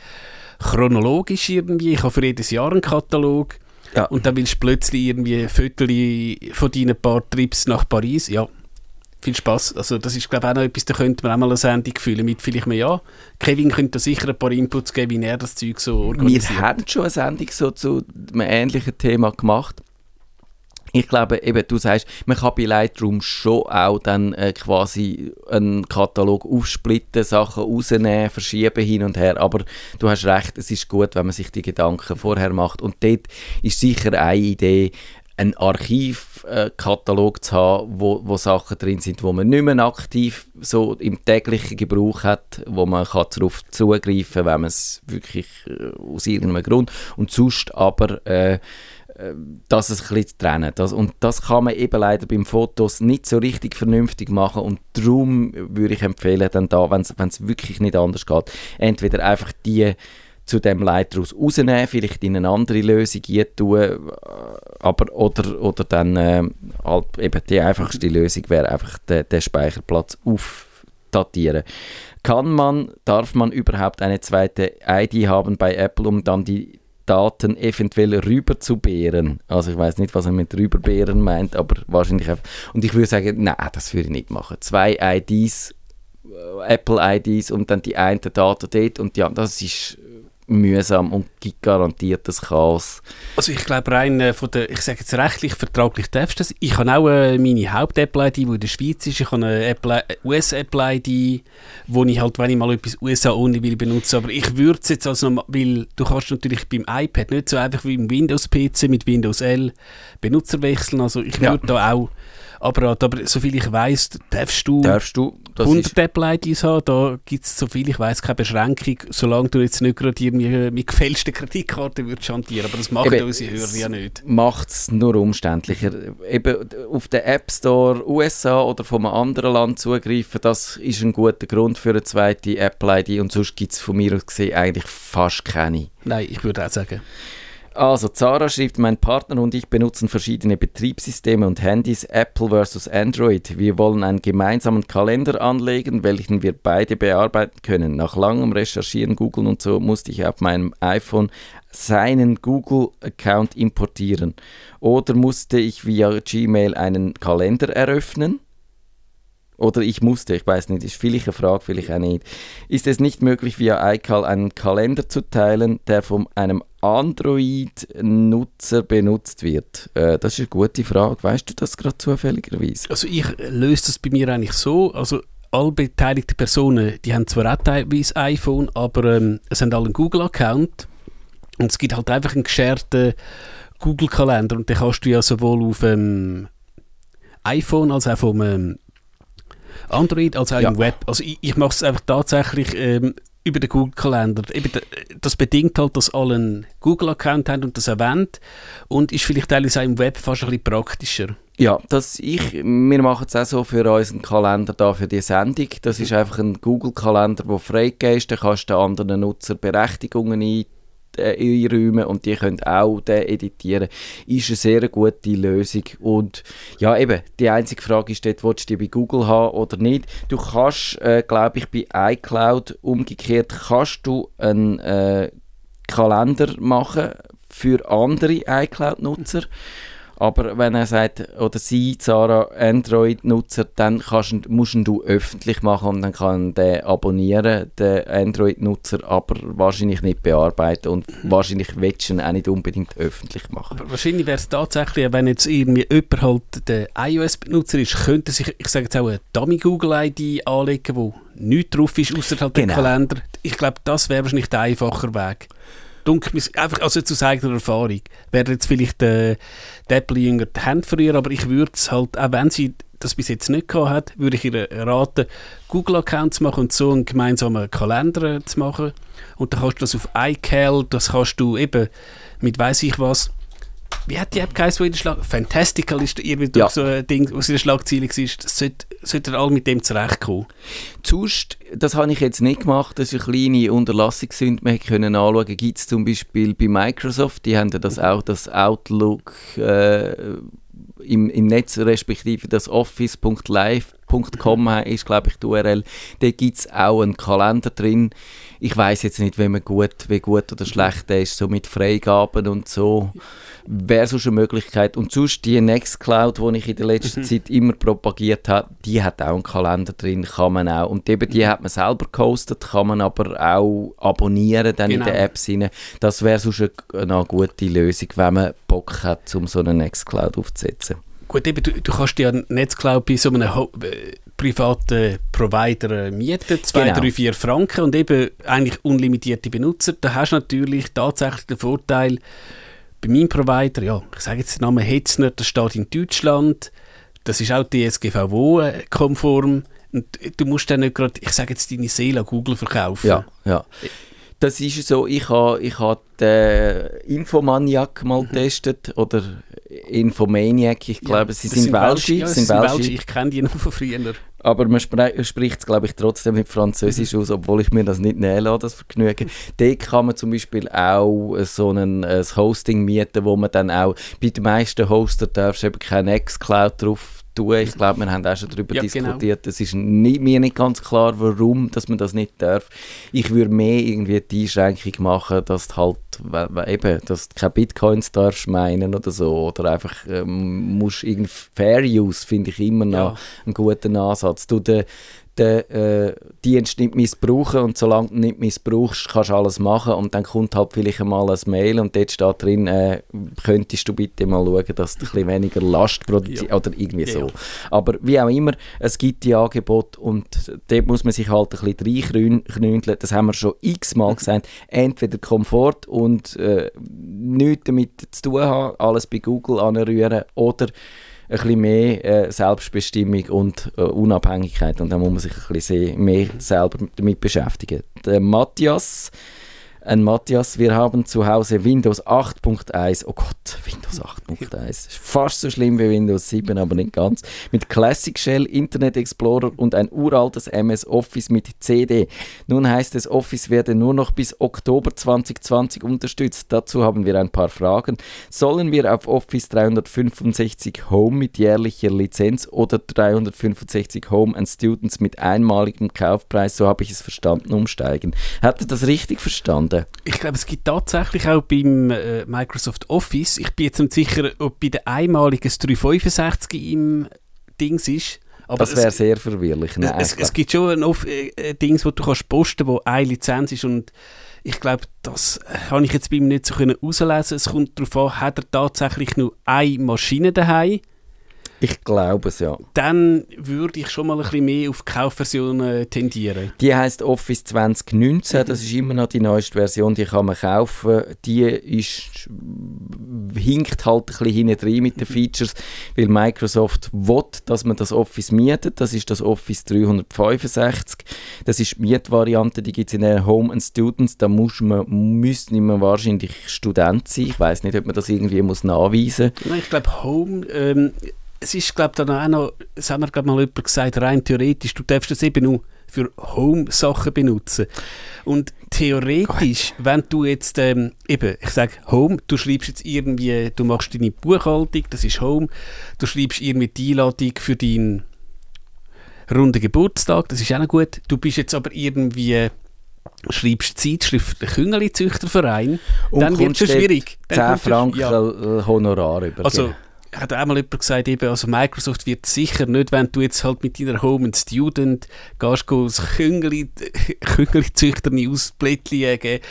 chronologisch irgendwie. Ich habe für jedes Jahr einen Katalog. Ja. Und dann willst du plötzlich irgendwie Fotos von deinen paar Trips nach Paris. Ja, viel Spaß. Also das ist glaube ich auch noch etwas, da könnte man auch mal eine Sendung fühlen mit vielleicht mehr ja. Kevin könnte da sicher ein paar Inputs geben, wie er das Zeug so organisiert. Wir haben schon eine Sendung so zu einem ähnlichen Thema gemacht ich glaube, eben, du sagst, man kann bei Lightroom schon auch dann äh, quasi einen Katalog aufsplitten, Sachen rausnehmen, verschieben hin und her, aber du hast recht, es ist gut, wenn man sich die Gedanken vorher macht. Und dort ist sicher eine Idee, einen Archivkatalog äh, zu haben, wo, wo Sachen drin sind, wo man nicht mehr aktiv so im täglichen Gebrauch hat, wo man kann darauf zugreifen kann, wenn man es wirklich äh, aus irgendeinem Grund. Und sonst aber äh, das ein bisschen trennen. Das, und das kann man eben leider beim Fotos nicht so richtig vernünftig machen und darum würde ich empfehlen, dann da, wenn es wirklich nicht anders geht, entweder einfach die zu dem Lightroom rausnehmen, vielleicht in eine andere Lösung tun, äh, aber oder, oder dann äh, halt eben die einfachste Lösung wäre einfach den, den Speicherplatz aufdatieren. Kann man, darf man überhaupt eine zweite ID haben bei Apple, um dann die Daten eventuell rüberzubären. Also ich weiß nicht, was er mit rüberbären meint, aber wahrscheinlich einfach. Und ich würde sagen, nein, das würde ich nicht machen. Zwei IDs, äh, Apple IDs und dann die eine Daten dort und ja, das ist mühsam und gibt garantiert das Chaos. Also ich glaube rein äh, von der, ich sage jetzt rechtlich, vertraglich darfst du das. Ich habe auch äh, meine Haupt-Apple-ID, die in der Schweiz ist. Ich habe eine US-Apple-ID, wo ich halt, wenn ich mal etwas USA-only will benutzen, aber ich würde es jetzt also, weil du kannst natürlich beim iPad nicht so einfach wie im Windows-PC mit Windows L Benutzer wechseln, also ich würde ja. da auch Apparat. Aber soviel ich weiss, darfst du, darfst du 100 Apple-IDs haben. Da gibt es, soviel ich weiss, keine Beschränkung, solange du jetzt nicht gerade irgendwie mit gefälschten Kreditkarten würdest hantieren. Aber das machen Eben, unsere Hörer ja nicht. macht es nur umständlicher. Eben auf den App Store USA oder von einem anderen Land zugreifen, das ist ein guter Grund für eine zweite Apple-ID und sonst gibt es von mir aus gesehen eigentlich fast keine. Nein, ich würde auch sagen. Also, Zara schreibt, mein Partner und ich benutzen verschiedene Betriebssysteme und Handys, Apple versus Android. Wir wollen einen gemeinsamen Kalender anlegen, welchen wir beide bearbeiten können. Nach langem Recherchieren, Google und so, musste ich auf meinem iPhone seinen Google-Account importieren. Oder musste ich via Gmail einen Kalender eröffnen? Oder ich musste, ich weiß nicht, ist vielleicht eine Frage, vielleicht auch nicht. Ist es nicht möglich, via iCal einen Kalender zu teilen, der von einem Android-Nutzer benutzt wird? Äh, das ist eine gute Frage. Weißt du das gerade zufälligerweise? Also ich löse das bei mir eigentlich so. Also alle beteiligten Personen, die haben zwar auch teilweise iPhone, aber ähm, es haben alle einen Google-Account. Und es gibt halt einfach einen gescherten Google-Kalender und den kannst du ja sowohl auf dem iPhone als auch vom ähm, Android als auch ja. im Web. Also ich, ich mache es einfach tatsächlich ähm, über den Google-Kalender. Das bedingt halt, dass alle einen Google-Account haben und das erwähnt und ist vielleicht teilweise auch im Web fast ein bisschen praktischer. Ja, das ich, wir machen es auch so für unseren Kalender da für die Sendung. Das ist einfach ein Google-Kalender, der freigegeben ist. Da kannst du den anderen Nutzer Berechtigungen ein äh, einräumen und die können auch den editieren, ist eine sehr gute Lösung. Und ja, eben, die einzige Frage ist dort, willst du die bei Google haben oder nicht. Du kannst, äh, glaube ich, bei iCloud umgekehrt, kannst du einen äh, Kalender machen für andere iCloud-Nutzer. Aber wenn er sagt, oder sie, Zara, Android-Nutzer, dann kannst, musst du öffentlich machen und dann kann der abonnieren, der Android-Nutzer, aber wahrscheinlich nicht bearbeiten und wahrscheinlich willst du ihn auch nicht unbedingt öffentlich machen. Aber wahrscheinlich wäre es tatsächlich, wenn jetzt irgendwie jemand halt der iOS-Benutzer ist, könnte sich, ich sage jetzt auch eine Dummy-Google-ID anlegen, wo nichts drauf ist, außer halt genau. der Kalender. Ich glaube, das wäre wahrscheinlich der einfache Weg dunkel, einfach also aus eigener Erfahrung, wäre jetzt vielleicht äh, der Apple-Jünger die Hand früher, aber ich würde es halt, auch wenn sie das bis jetzt nicht gehabt hat, würde ich ihr raten, Google-Accounts zu machen und so einen gemeinsamen Kalender zu machen. Und dann kannst du das auf iCal, das kannst du eben mit weiß ich was, wie hat die App geheißen, wo in der Schlag... Fantastical ist irgendwie ja. so ein Ding, was in der Schlagzeile war. Das sollte, sollte alle mit dem zurechtkommen. Zust, das habe ich jetzt nicht gemacht, das ist eine kleine Unterlassungssünde. Wir können anschauen, gibt es zum Beispiel bei Microsoft, die haben das auch, das Outlook äh, im, im Netz, respektive das office.live.com ist, glaube ich, die URL. Da gibt es auch einen Kalender drin. Ich weiß jetzt nicht, wie, man gut, wie gut oder schlecht der ist, so mit Freigaben und so wäre sonst eine Möglichkeit. Und sonst die Nextcloud, die ich in der letzten mhm. Zeit immer propagiert habe, die hat auch einen Kalender drin, kann man auch. Und eben die mhm. hat man selber gehostet, kann man aber auch abonnieren dann genau. in den Apps rein. Das wäre sonst eine, eine gute Lösung, wenn man Bock hat, um so eine Nextcloud aufzusetzen. Gut, eben, du, du kannst ja Netzcloud bei so einem Ho äh, privaten Provider äh, mieten, 2, 3, 4 Franken und eben eigentlich unlimitierte Benutzer. Da hast du natürlich tatsächlich den Vorteil, bei meinem Provider, ja, ich sage jetzt den Namen Hetzner, das steht in Deutschland, das ist auch DSGVO-konform und du musst dann nicht gerade, ich sage jetzt, deine Seele an Google verkaufen. Ja, ja. Das ist so, ich habe ich ha den Infomaniac mal mhm. getestet oder Infomaniac, ich glaube, ja, sie sind, sind Welsche. Ja, sind Welsche. Ich kenne die noch von früher. Aber man spricht es, glaube ich, trotzdem mit Französisch mhm. aus, obwohl ich mir das nicht nähen lasse, das Vergnügen. Dort kann man zum Beispiel auch so ein, ein Hosting mieten, wo man dann auch, bei den meisten Hoster darfst du eben keine Nextcloud drauf tun. Ich glaube, wir haben auch schon darüber ja, genau. diskutiert. Genau. Es ist nicht, mir nicht ganz klar, warum dass man das nicht darf. Ich würde mehr irgendwie die Einschränkung machen, dass du halt eben, dass du keine Bitcoins darfst meinen oder so. Oder einfach ähm, musst irgendwie Fair Use finde ich immer noch ja. einen guten Ansatz. Du, den, den äh, Dienst nicht missbrauchen und solange du nicht missbrauchst, kannst du alles machen und dann kommt halt vielleicht einmal ein Mail und dort steht drin, äh, könntest du bitte mal schauen, dass du ein bisschen weniger Last produzierst ja. oder irgendwie so. Ja. Aber wie auch immer, es gibt die Angebote und dort muss man sich halt ein bisschen reinknündeln, das haben wir schon x-mal mhm. gesagt, entweder Komfort und äh, nichts damit zu tun haben, alles bei Google anrühren oder ein bisschen mehr äh, Selbstbestimmung und äh, Unabhängigkeit. Und da muss man sich ein bisschen mehr selber damit beschäftigen. Der Matthias, ein Matthias, wir haben zu Hause Windows 8.1. Oh Gott, Windows 8. 1. Fast so schlimm wie Windows 7, aber nicht ganz. Mit Classic Shell, Internet Explorer und ein uraltes MS Office mit CD. Nun heißt es, Office werde nur noch bis Oktober 2020 unterstützt. Dazu haben wir ein paar Fragen. Sollen wir auf Office 365 Home mit jährlicher Lizenz oder 365 Home and Students mit einmaligem Kaufpreis, so habe ich es verstanden, umsteigen? Hat er das richtig verstanden? Ich glaube, es gibt tatsächlich auch beim äh, Microsoft Office, ich bin jetzt nicht sicher, ob bei der einmaligen 365 im Dings ist. Aber das wäre sehr verwirrlich. Ne, es, es, gibt schon ein äh, äh, Dings, wo du kannst posten, wo eine Lizenz ist und ich glaube, das kann ich jetzt bei ihm nicht so herauslesen. Es kommt darauf an, hat er tatsächlich nur eine Maschine daheim ich glaube es, ja. Dann würde ich schon mal ein bisschen mehr auf die Kaufversion äh, tendieren. Die heißt Office 2019, mhm. das ist immer noch die neueste Version, die kann man kaufen. Die ist, hinkt halt ein bisschen hinten rein mit den mhm. Features, weil Microsoft will, dass man das Office mietet. Das ist das Office 365. Das ist die Mietvariante, die gibt es in der Home and Students. Da muss man, müsste man wahrscheinlich Student sein. Ich weiß nicht, ob man das irgendwie muss nachweisen muss. Ich glaube, Home... Ähm es ist, glaube ich, dann auch noch, das haben wir, glaube mal jemand gesagt, rein theoretisch, du darfst das eben nur für Home-Sachen benutzen. Und theoretisch, wenn du jetzt, ähm, eben, ich sage Home, du schreibst jetzt irgendwie, du machst deine Buchhaltung, das ist Home, du schreibst irgendwie die Einladung für deinen runden Geburtstag, das ist auch noch gut. Du bist jetzt aber irgendwie schreibst Zeitschrift der Küngeli-Züchterverein, dann wird es schwierig. 10 Franken ja. Honorar über. Also, hat auch mal jemand gesagt, eben, also Microsoft wird sicher nicht, wenn du jetzt halt mit deiner Home and Student gehst, das Küngeli-Züchter aus Blättchen geben,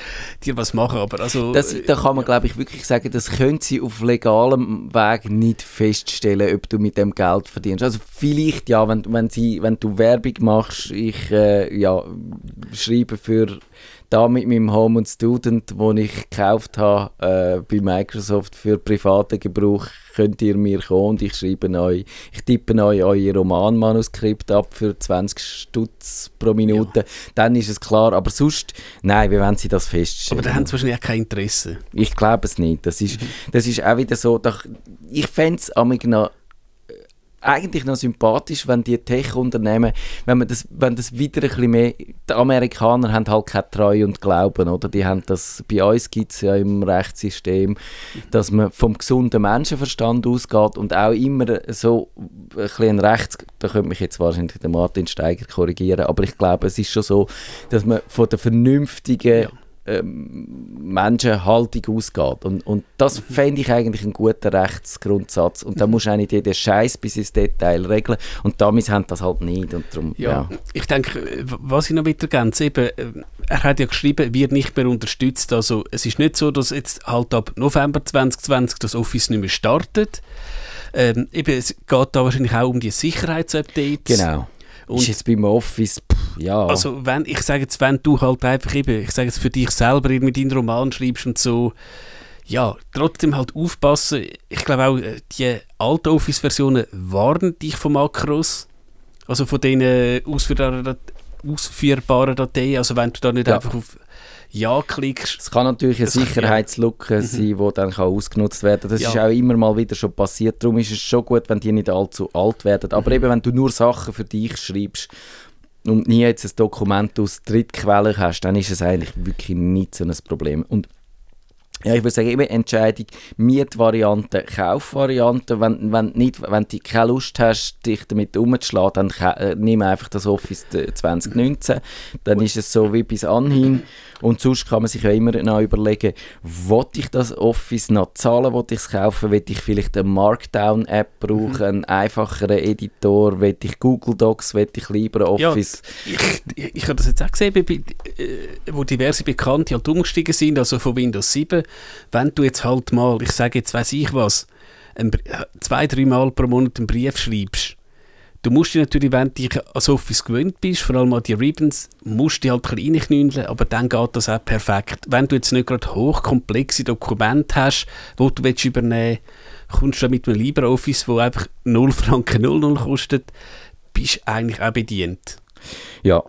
dir was machen, aber also... Das, da kann man, glaube ich, wirklich sagen, das können sie auf legalem Weg nicht feststellen, ob du mit dem Geld verdienst. Also vielleicht, ja, wenn, wenn, sie, wenn du Werbung machst, ich äh, ja, schreibe für da mit meinem Home und Student, den ich gekauft habe äh, bei Microsoft für privaten Gebrauch, könnt ihr mir kommen und ich schreibe euch, ich tippe euch euer Romanmanuskript ab für 20 Stutz pro Minute, ja. dann ist es klar. Aber sonst, nein, wie wollen sie das feststellen? Aber da haben sie wahrscheinlich auch kein Interesse. Ich glaube es nicht. Das ist, mhm. das ist auch wieder so, doch, ich fände es noch eigentlich noch sympathisch, wenn die Tech-Unternehmen, wenn das, wenn das wieder ein bisschen mehr, die Amerikaner haben halt keine Treue und Glauben, oder? Die haben das, bei uns gibt es ja im Rechtssystem, dass man vom gesunden Menschenverstand ausgeht und auch immer so ein bisschen rechts, da könnte mich jetzt wahrscheinlich der Martin Steiger korrigieren, aber ich glaube, es ist schon so, dass man von der vernünftigen ja Menschenhaltung ausgeht. Und, und das fände ich eigentlich einen guten Rechtsgrundsatz. Und da muss auch nicht jeder Scheiß bis ins Detail regeln. Und damit haben das halt nicht. Und darum, ja, ja. Ich denke, was ich noch weiter ergänze, eben, äh, er hat ja geschrieben, wird nicht mehr unterstützt. Also es ist nicht so, dass jetzt halt ab November 2020 das Office nicht mehr startet. Ähm, eben, es geht da wahrscheinlich auch um die Sicherheitsupdates. Genau. Und ist jetzt beim Office, ja. Also, wenn, ich sage jetzt, wenn du halt einfach eben, ich sage jetzt für dich selber mit deinen Roman schreibst und so, ja, trotzdem halt aufpassen. Ich glaube auch, äh, die alten Office-Versionen warnen dich von Makros, also von diesen ausführbaren, ausführbaren Dateien. Also, wenn du da nicht ja. einfach auf ja klickst. Es kann natürlich eine Sicherheitslücke ja. Mhm. sein, die dann kann ausgenutzt werden kann. Das ja. ist auch immer mal wieder schon passiert. Darum ist es schon gut, wenn die nicht allzu alt werden. Aber mhm. eben, wenn du nur Sachen für dich schreibst und nie jetzt ein Dokument aus Drittquellen hast, dann ist es eigentlich wirklich nicht so ein Problem. Und ja, ich würde sagen, eben Entscheidung Mietvariante, Kaufvariante. Wenn, wenn, nicht, wenn du keine Lust hast, dich damit umzuschlagen, dann äh, nimm einfach das Office 2019. Dann ist es so wie bis anhin. Und sonst kann man sich ja immer noch überlegen, wollte ich das Office noch zahlen, wollte ich es kaufen, wollte ich vielleicht eine Markdown-App brauchen, mhm. einen einfacheren Editor, wollte ich Google Docs, wollte ich lieber Office. Ja, ich, ich, ich habe das jetzt auch gesehen, bei, äh, wo diverse Bekannte halt umgestiegen sind, also von Windows 7, wenn du jetzt halt mal, ich sage jetzt, weiß ich was, ein, zwei, dreimal pro Monat einen Brief schreibst, Du musst dich natürlich, wenn du dich an Office gewöhnt bist, vor allem an die Ribbons, musst du halt ein bisschen reinknündeln, aber dann geht das auch perfekt. Wenn du jetzt nicht gerade hochkomplexe Dokumente hast, die du willst übernehmen kommst du mit einem LibreOffice, wo einfach 0 Franken 00 kostet, bist eigentlich auch bedient. Ja,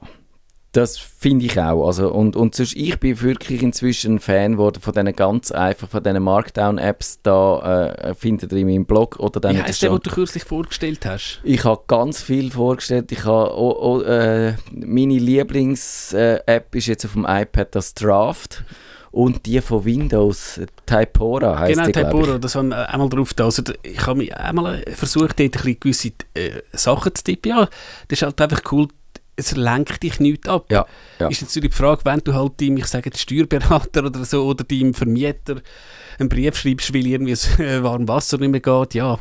das finde ich auch. Also, und, und sonst, ich bin wirklich inzwischen ein Fan geworden von diesen ganz einfach, von diesen Markdown-Apps, da äh, findet ihr in meinem Blog oder dann... Wie heisst der, den du kürzlich vorgestellt hast? Ich habe ganz viel vorgestellt. Ich habe, oh, oh, äh, meine Lieblings-App ist jetzt auf dem iPad das Draft und die von Windows, Typora heißt genau, die, Typora, das haben wir einmal drauf da. Also, ich habe einmal versucht, dort ein gewisse äh, Sachen zu tippen. Ja, das ist halt einfach cool, es lenkt dich nichts ab. Ja, ja. Ist jetzt die Frage, wenn du halt deinem, ich sage Steuerberater oder so, oder deinem Vermieter einen Brief schreibst, weil irgendwie das äh, warme Wasser nicht mehr geht, ja,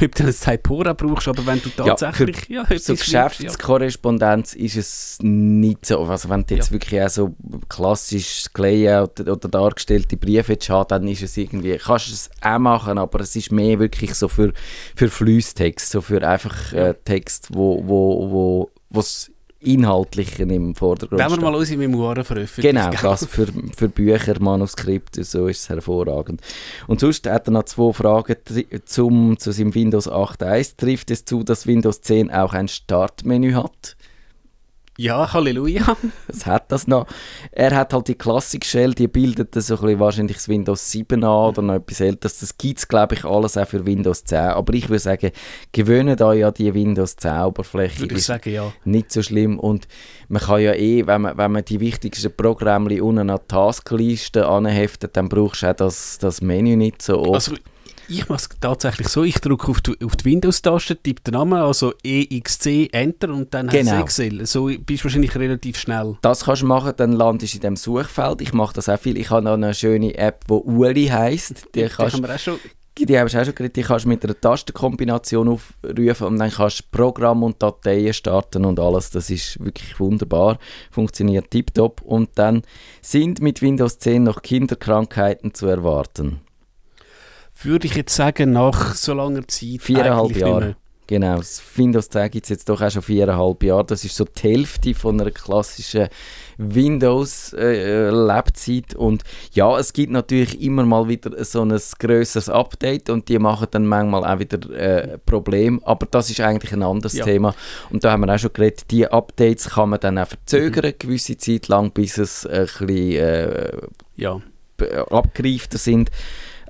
ob du ein Typora brauchst, aber wenn du tatsächlich... Ja, für, ja, so Geschäftskorrespondenz ja. ist es nicht so, also wenn du jetzt ja. wirklich auch so klassisch Layout oder, oder dargestellte Briefe hast, dann ist es irgendwie, kannst du es auch machen, aber es ist mehr wirklich so für, für Fließtext, so für einfach äh, Text, wo, wo, wo was Inhaltlichen im Vordergrund Wenn wir mal unsere Memoiren veröffentlichen. Genau, das für, für Bücher, Manuskripte, so ist es hervorragend. Und sonst hat er noch zwei Fragen zum, zu seinem Windows 8.1. Trifft es zu, dass Windows 10 auch ein Startmenü hat? Ja, Halleluja. Was hat das noch? Er hat halt die Classic Shell, die bildet so ein bisschen wahrscheinlich das Windows 7 an oder noch etwas älteres. Das gibt es, glaube ich, alles auch für Windows 10. Aber ich würde sagen, gewöhnen da ja die Windows 10 Oberfläche. Würde ich sagen, ja. Nicht so schlimm. Und man kann ja eh, wenn man, wenn man die wichtigsten Programme unten an die Taskliste anheftet, dann brauchst du auch das, das Menü nicht so oft. Also, ich mache es tatsächlich so, ich drücke auf die, auf die Windows-Taste, tippe den Namen, also EXC, Enter und dann genau. hast du Excel. So bist du wahrscheinlich relativ schnell. Das kannst du machen, dann landest du in dem Suchfeld. Ich mache das auch viel. Ich habe noch eine schöne App, die Uli heisst. Die, die kannst, haben wir auch schon die habe ich auch schon geredet, die kannst du mit einer Tastenkombination aufrufen und dann kannst du Programm und Dateien starten und alles. Das ist wirklich wunderbar, funktioniert tiptop. Und dann sind mit Windows 10 noch Kinderkrankheiten zu erwarten würde ich jetzt sagen, nach so langer Zeit. Viereinhalb Jahre. Genau, das Windows 10 gibt es jetzt doch auch schon viereinhalb Jahre. Das ist so die Hälfte von einer klassischen Windows-Lebzeit. Äh, und ja, es gibt natürlich immer mal wieder so ein grösseres Update und die machen dann manchmal auch wieder äh, Probleme. Aber das ist eigentlich ein anderes ja. Thema. Und da haben wir auch schon geredet, die Updates kann man dann auch verzögern, mhm. gewisse Zeit lang, bis es ein bisschen äh, ja. abgereifter sind.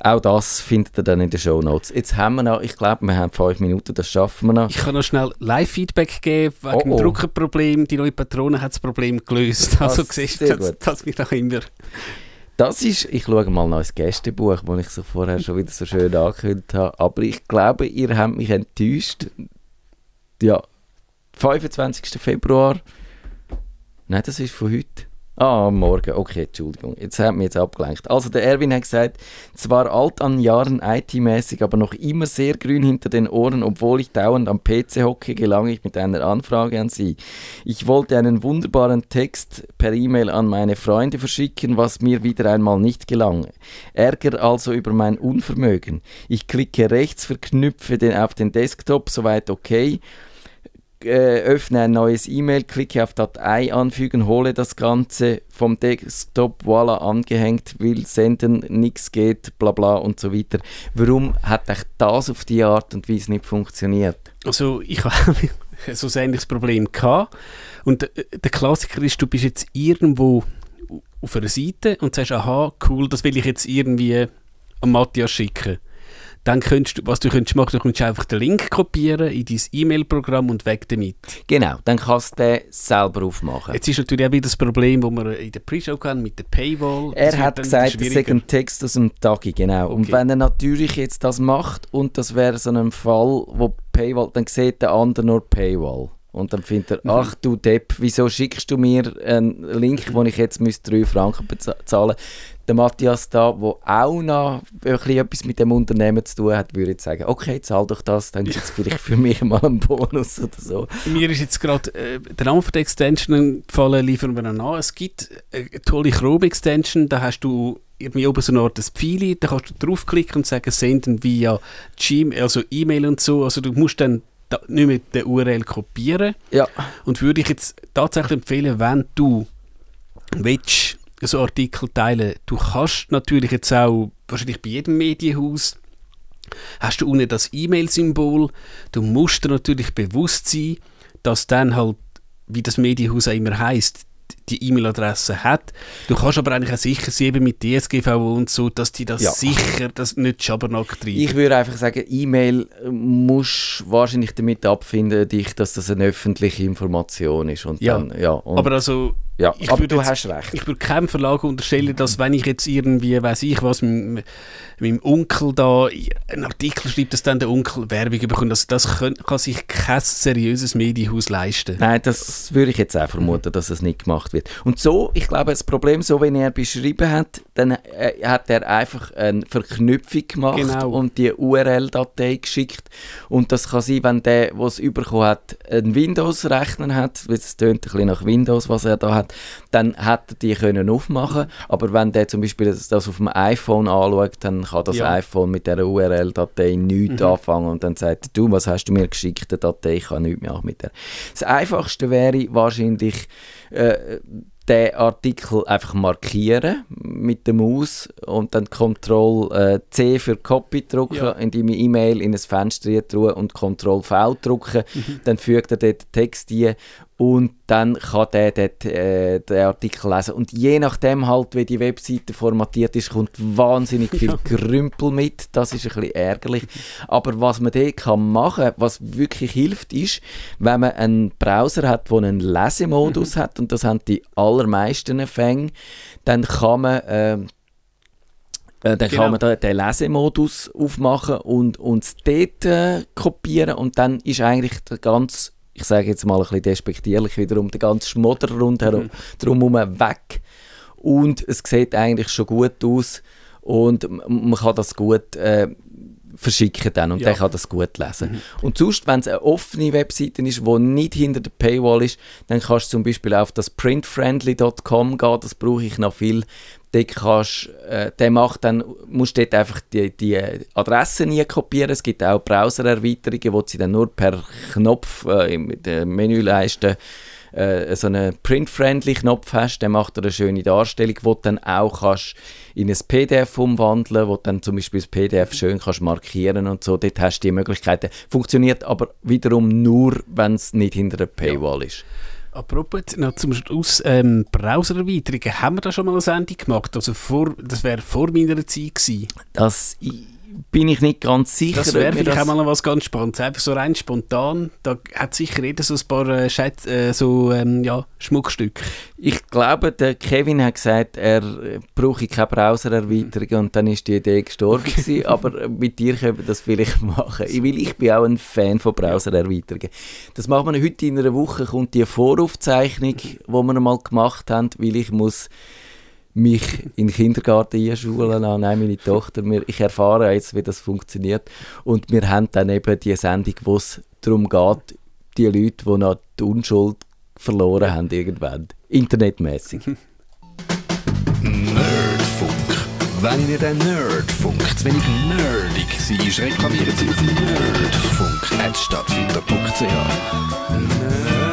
Auch das findet ihr dann in den Show Notes. Jetzt haben wir noch, ich glaube, wir haben fünf Minuten, das schaffen wir noch. Ich kann noch schnell Live-Feedback geben wegen oh, oh. dem Druckerproblem. Die neue Patrone hat das Problem gelöst. Das also siehst du, das, das mich noch immer. Das ist, ich schaue mal noch ins Gästebuch, das ich so vorher schon wieder so schön angekündigt habe. Aber ich glaube, ihr habt mich enttäuscht. Ja, 25. Februar. Nein, das ist von heute. Ah, morgen. Okay, Entschuldigung. Jetzt hat mich jetzt abgelenkt. Also der Erwin hat gesagt, zwar alt an Jahren IT-mäßig, aber noch immer sehr grün hinter den Ohren, obwohl ich dauernd am PC hocke, gelang ich mit einer Anfrage an Sie. Ich wollte einen wunderbaren Text per E-Mail an meine Freunde verschicken, was mir wieder einmal nicht gelang. Ärger also über mein Unvermögen. Ich klicke rechts, verknüpfe den auf den Desktop, soweit okay äh, öffne ein neues E-Mail, klicke auf Datei anfügen, hole das Ganze vom Desktop, voilà, angehängt, will senden, nichts geht, bla bla und so weiter. Warum hat euch das auf die Art und Weise nicht funktioniert? Also ich habe so ein ähnliches Problem gehabt und der Klassiker ist, du bist jetzt irgendwo auf einer Seite und sagst, aha, cool, das will ich jetzt irgendwie an Matthias schicken dann könntest du, was du könntest machen, du könntest einfach den Link kopieren in dein E-Mail-Programm und weg damit. Genau, dann kannst du den selber aufmachen. Jetzt ist natürlich auch wieder das Problem, das wir in der Pre-Show hatten mit der Paywall. Er hat gesagt, es sei ein Text aus dem Tagi, genau. Okay. Und wenn er natürlich jetzt das macht und das wäre so ein Fall, wo Paywall, dann sieht der andere nur Paywall. Und dann findet er, mhm. ach du Depp, wieso schickst du mir einen Link, wo ich jetzt 3 Franken bezahlen müsste? Der Matthias da, der auch noch etwas mit dem Unternehmen zu tun hat, würde ich sagen, okay, zahl doch das, dann gibt es vielleicht für mich mal einen Bonus oder so. Mir ist jetzt gerade äh, der Name von der Extension gefallen, liefern wir noch an. Es gibt eine tolle Chrome-Extension, da hast du irgendwie oben so eine Art Pfeil, da kannst du draufklicken und sagen, senden via Gmail, also E-Mail und so. Also du musst dann da, nicht mehr den URL kopieren. Ja. Und würde ich jetzt tatsächlich empfehlen, wenn du willst, so Artikel teilen, du kannst natürlich jetzt auch wahrscheinlich bei jedem Medienhaus hast du unten das E-Mail-Symbol. Du musst dir natürlich bewusst sein, dass dann halt, wie das Medienhaus auch immer heisst, die E-Mail-Adresse hat. Du kannst aber eigentlich auch sicher sein, mit DSGVO und so, dass die das ja. sicher das nicht Schabernack treiben. Ich würde einfach sagen, E-Mail muss wahrscheinlich damit abfinden, dich, dass das eine öffentliche Information ist. Und ja. Dann, ja und aber also ja, ich aber du jetzt, hast recht. Ich würde keinem Verlag unterstellen, dass wenn ich jetzt irgendwie, weiß ich was, mit meinem Onkel da einen Artikel schreibt, dass dann der Onkel Werbung bekommt. Also das kann, kann sich kein seriöses Medienhaus leisten. Nein, das würde ich jetzt auch vermuten, dass es nicht gemacht wird. Und so, ich glaube, das Problem, so wie er beschrieben hat, dann äh, hat er einfach eine Verknüpfung gemacht genau. und die URL-Datei geschickt. Und das kann sein, wenn der, der es bekommen hat, einen Windows-Rechner hat, weil es tönt ein bisschen nach Windows, was er da hat, dann hätte die können aufmachen aber wenn der zum Beispiel das auf dem iPhone anschaut, dann kann das ja. iPhone mit der URL-Datei nichts mhm. anfangen und dann sagt du, was hast du mir geschickt, die Datei, ich kann nichts mehr mit der. Das Einfachste wäre wahrscheinlich äh, den Artikel einfach markieren mit der Maus und dann Ctrl äh, C für Copy drücken, ja. indem ich E-Mail in ein Fenster tue und Ctrl V drücken. Mhm. Dann fügt er dort den Text ein und dann kann der dort, äh, den Artikel lesen. Und je nachdem halt, wie die Webseite formatiert ist, kommt wahnsinnig viel ja. Grümpel mit. Das ist ein bisschen ärgerlich. Aber was man dort kann machen was wirklich hilft, ist, wenn man einen Browser hat, der einen Lesemodus mhm. hat, und das haben die allermeisten Fänge, dann kann man... Äh, äh, dann genau. kann man da den Lesemodus aufmachen und es dort äh, kopieren und dann ist eigentlich der ganz ich sage jetzt mal ein bisschen despektierlich wiederum, der ganze Schmodder rundherum mhm. weg. Und es sieht eigentlich schon gut aus und man kann das gut äh, verschicken dann und ja. der kann das gut lesen. Mhm. Und sonst, wenn es eine offene Webseite ist, die nicht hinter der Paywall ist, dann kannst du zum Beispiel auf das printfriendly.com gehen, das brauche ich noch viel dort kannst, äh, der macht dann, musst dort einfach die, die Adresse nie kopieren. Es gibt auch Browser-Erweiterungen, wo sie dann nur per Knopf äh, in der Menüleiste äh, so einen Print-Friendly-Knopf hast, der macht eine schöne Darstellung, wo du dann auch kannst in ein PDF umwandeln, wo du dann zum Beispiel das PDF schön kannst markieren und so. Dort hast du die Möglichkeiten. Funktioniert aber wiederum nur, wenn es nicht hinter der Paywall ist. Apropos, noch zum Schluss, ähm, Browser-Erweiterungen, haben wir da schon mal eine Sendung gemacht? Also vor, das wäre vor meiner Zeit gewesen. Das bin ich nicht ganz sicher. Das wäre vielleicht auch mal was ganz Spannendes. Einfach so rein spontan. Da hat sicher jeder so ein paar äh, Schät, äh, so, ähm, ja, Schmuckstücke. Ich glaube, der Kevin hat gesagt, er äh, brauche keine Browser-Erweiterung und dann ist die Idee gestorben gewesen. Aber mit dir können wir das vielleicht machen. Ich, will, ich bin auch ein Fan von Browser-Erweiterungen. Das machen wir heute in einer Woche, kommt die Voraufzeichnung, die wir mal gemacht haben, weil ich muss mich in den Kindergarten einschulen an, nein, meine Tochter, wir, ich erfahre jetzt, wie das funktioniert und wir haben dann eben die Sendung, wo es darum geht, die Leute, die noch die Unschuld verloren haben irgendwann, internetmäßig. Nerdfunk. Wenn ihr den Nerdfunk zu wenig nerdig seid, reklamiert sie auf nerdfunk.stadtfinder.ch. Nerd